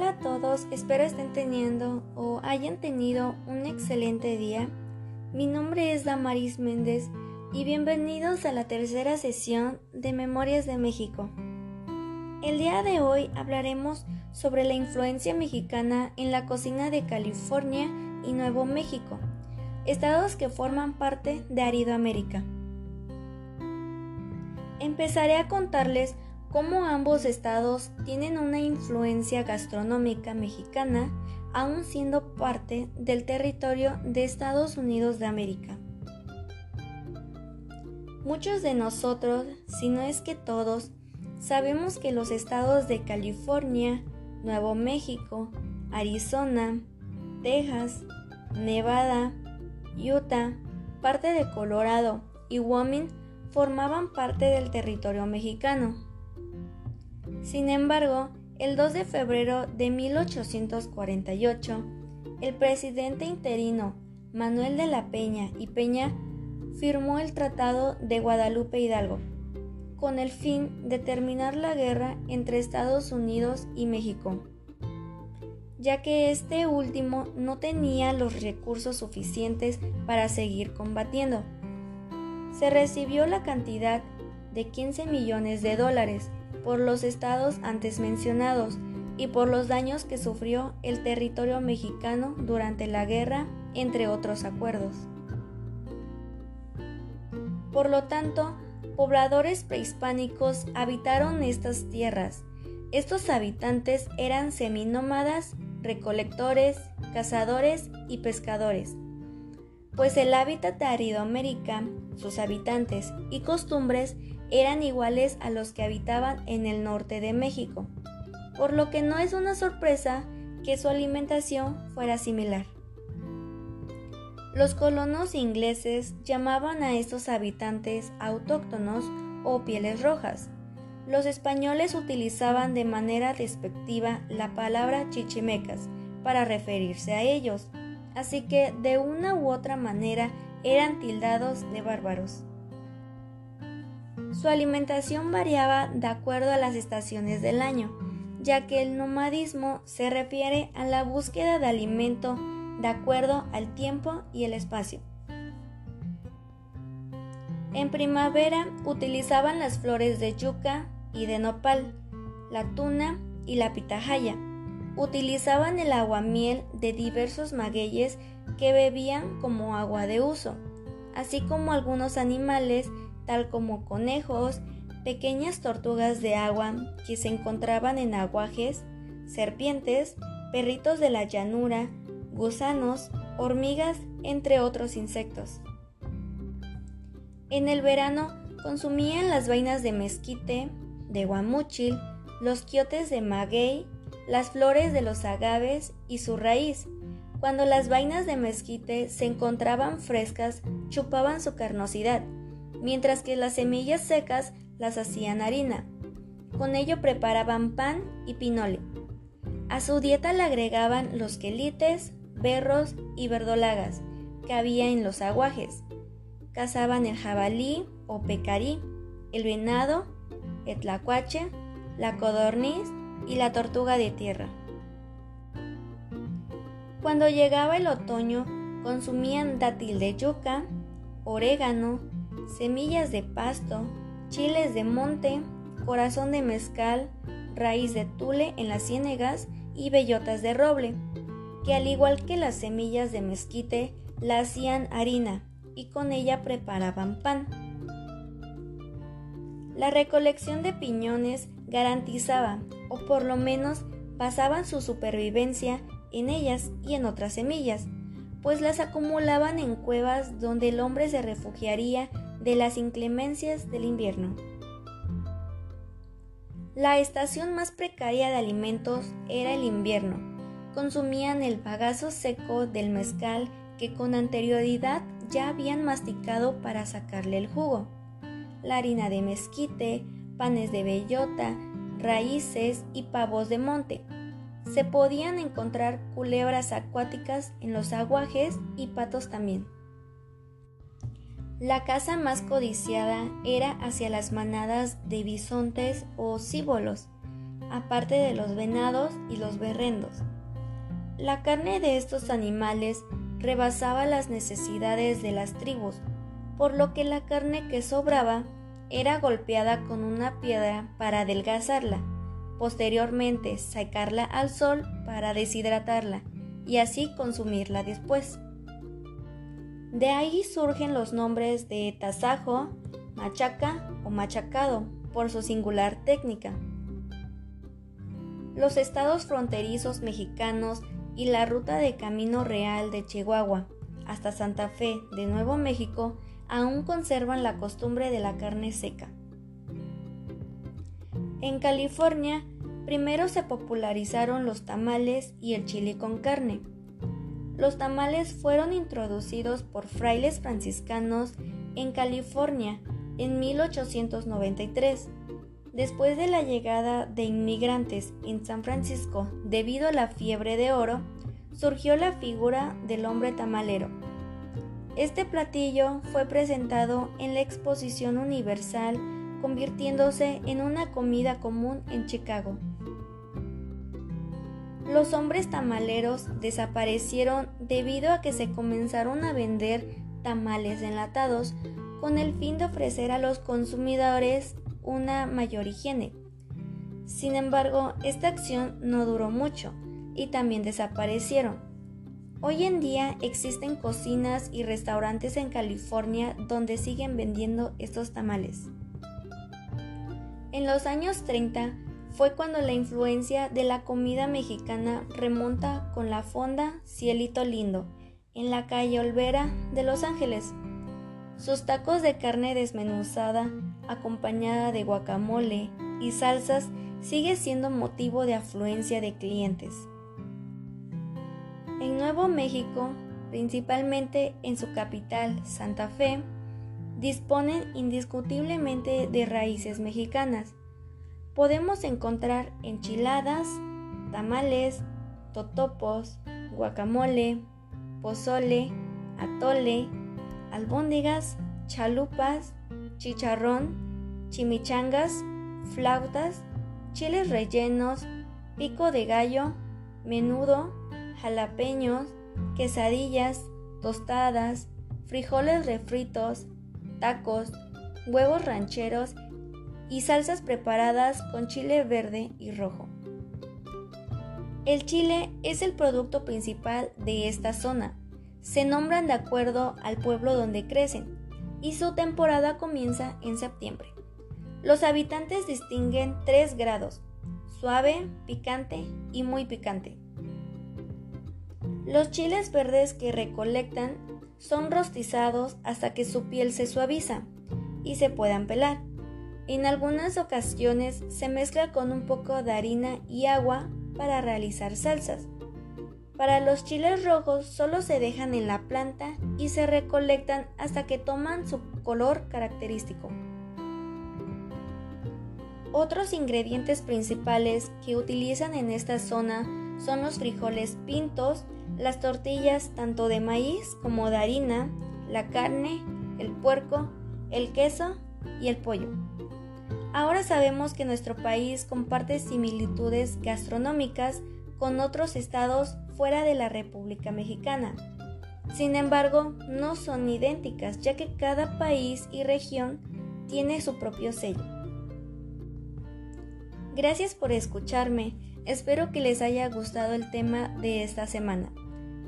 Hola a todos, espero estén teniendo o hayan tenido un excelente día. Mi nombre es Damaris Méndez y bienvenidos a la tercera sesión de Memorias de México. El día de hoy hablaremos sobre la influencia mexicana en la cocina de California y Nuevo México, estados que forman parte de Aridoamérica. Empezaré a contarles cómo ambos estados tienen una influencia gastronómica mexicana aún siendo parte del territorio de Estados Unidos de América. Muchos de nosotros, si no es que todos, sabemos que los estados de California, Nuevo México, Arizona, Texas, Nevada, Utah, parte de Colorado y Wyoming formaban parte del territorio mexicano. Sin embargo, el 2 de febrero de 1848, el presidente interino Manuel de la Peña y Peña firmó el Tratado de Guadalupe Hidalgo, con el fin de terminar la guerra entre Estados Unidos y México, ya que este último no tenía los recursos suficientes para seguir combatiendo. Se recibió la cantidad de 15 millones de dólares por los estados antes mencionados y por los daños que sufrió el territorio mexicano durante la guerra, entre otros acuerdos. Por lo tanto, pobladores prehispánicos habitaron estas tierras. Estos habitantes eran seminómadas, recolectores, cazadores y pescadores. Pues el hábitat de Aridoamérica, sus habitantes y costumbres eran iguales a los que habitaban en el norte de México, por lo que no es una sorpresa que su alimentación fuera similar. Los colonos ingleses llamaban a estos habitantes autóctonos o pieles rojas. Los españoles utilizaban de manera despectiva la palabra chichimecas para referirse a ellos, así que de una u otra manera eran tildados de bárbaros. Su alimentación variaba de acuerdo a las estaciones del año, ya que el nomadismo se refiere a la búsqueda de alimento de acuerdo al tiempo y el espacio. En primavera utilizaban las flores de yuca y de nopal, la tuna y la pitahaya. Utilizaban el aguamiel de diversos magueyes que bebían como agua de uso, así como algunos animales tal como conejos, pequeñas tortugas de agua que se encontraban en aguajes, serpientes, perritos de la llanura, gusanos, hormigas, entre otros insectos. En el verano consumían las vainas de mezquite, de guamúchil, los quiotes de maguey, las flores de los agaves y su raíz. Cuando las vainas de mezquite se encontraban frescas, chupaban su carnosidad mientras que las semillas secas las hacían harina. Con ello preparaban pan y pinole. A su dieta le agregaban los quelites, berros y verdolagas que había en los aguajes. Cazaban el jabalí o pecarí, el venado, el tlacuache, la codorniz y la tortuga de tierra. Cuando llegaba el otoño, consumían dátil de yuca, orégano, semillas de pasto, chiles de monte, corazón de mezcal, raíz de tule en las ciénegas y bellotas de roble, que al igual que las semillas de mezquite, la hacían harina y con ella preparaban pan. La recolección de piñones garantizaba, o por lo menos basaban su supervivencia en ellas y en otras semillas, pues las acumulaban en cuevas donde el hombre se refugiaría de las inclemencias del invierno. La estación más precaria de alimentos era el invierno. Consumían el bagazo seco del mezcal que con anterioridad ya habían masticado para sacarle el jugo. La harina de mezquite, panes de bellota, raíces y pavos de monte. Se podían encontrar culebras acuáticas en los aguajes y patos también. La caza más codiciada era hacia las manadas de bisontes o cíbolos, aparte de los venados y los berrendos. La carne de estos animales rebasaba las necesidades de las tribus, por lo que la carne que sobraba era golpeada con una piedra para adelgazarla, posteriormente sacarla al sol para deshidratarla y así consumirla después. De ahí surgen los nombres de tasajo, machaca o machacado por su singular técnica. Los estados fronterizos mexicanos y la ruta de Camino Real de Chihuahua hasta Santa Fe de Nuevo México aún conservan la costumbre de la carne seca. En California, primero se popularizaron los tamales y el chile con carne. Los tamales fueron introducidos por frailes franciscanos en California en 1893, después de la llegada de inmigrantes en San Francisco debido a la fiebre de oro, surgió la figura del hombre tamalero. Este platillo fue presentado en la Exposición Universal, convirtiéndose en una comida común en Chicago. Los hombres tamaleros desaparecieron debido a que se comenzaron a vender tamales enlatados con el fin de ofrecer a los consumidores una mayor higiene. Sin embargo, esta acción no duró mucho y también desaparecieron. Hoy en día existen cocinas y restaurantes en California donde siguen vendiendo estos tamales. En los años 30, fue cuando la influencia de la comida mexicana remonta con la fonda Cielito Lindo en la calle Olvera de Los Ángeles. Sus tacos de carne desmenuzada, acompañada de guacamole y salsas, sigue siendo motivo de afluencia de clientes. En Nuevo México, principalmente en su capital, Santa Fe, disponen indiscutiblemente de raíces mexicanas podemos encontrar enchiladas, tamales, totopos, guacamole, pozole, atole, albóndigas, chalupas, chicharrón, chimichangas, flautas, chiles rellenos, pico de gallo, menudo, jalapeños, quesadillas, tostadas, frijoles refritos, tacos, huevos rancheros y salsas preparadas con chile verde y rojo. El chile es el producto principal de esta zona. Se nombran de acuerdo al pueblo donde crecen y su temporada comienza en septiembre. Los habitantes distinguen tres grados, suave, picante y muy picante. Los chiles verdes que recolectan son rostizados hasta que su piel se suaviza y se puedan pelar. En algunas ocasiones se mezcla con un poco de harina y agua para realizar salsas. Para los chiles rojos solo se dejan en la planta y se recolectan hasta que toman su color característico. Otros ingredientes principales que utilizan en esta zona son los frijoles pintos, las tortillas tanto de maíz como de harina, la carne, el puerco, el queso y el pollo. Ahora sabemos que nuestro país comparte similitudes gastronómicas con otros estados fuera de la República Mexicana. Sin embargo, no son idénticas, ya que cada país y región tiene su propio sello. Gracias por escucharme, espero que les haya gustado el tema de esta semana.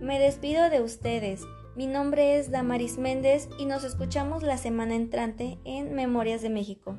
Me despido de ustedes, mi nombre es Damaris Méndez y nos escuchamos la semana entrante en Memorias de México.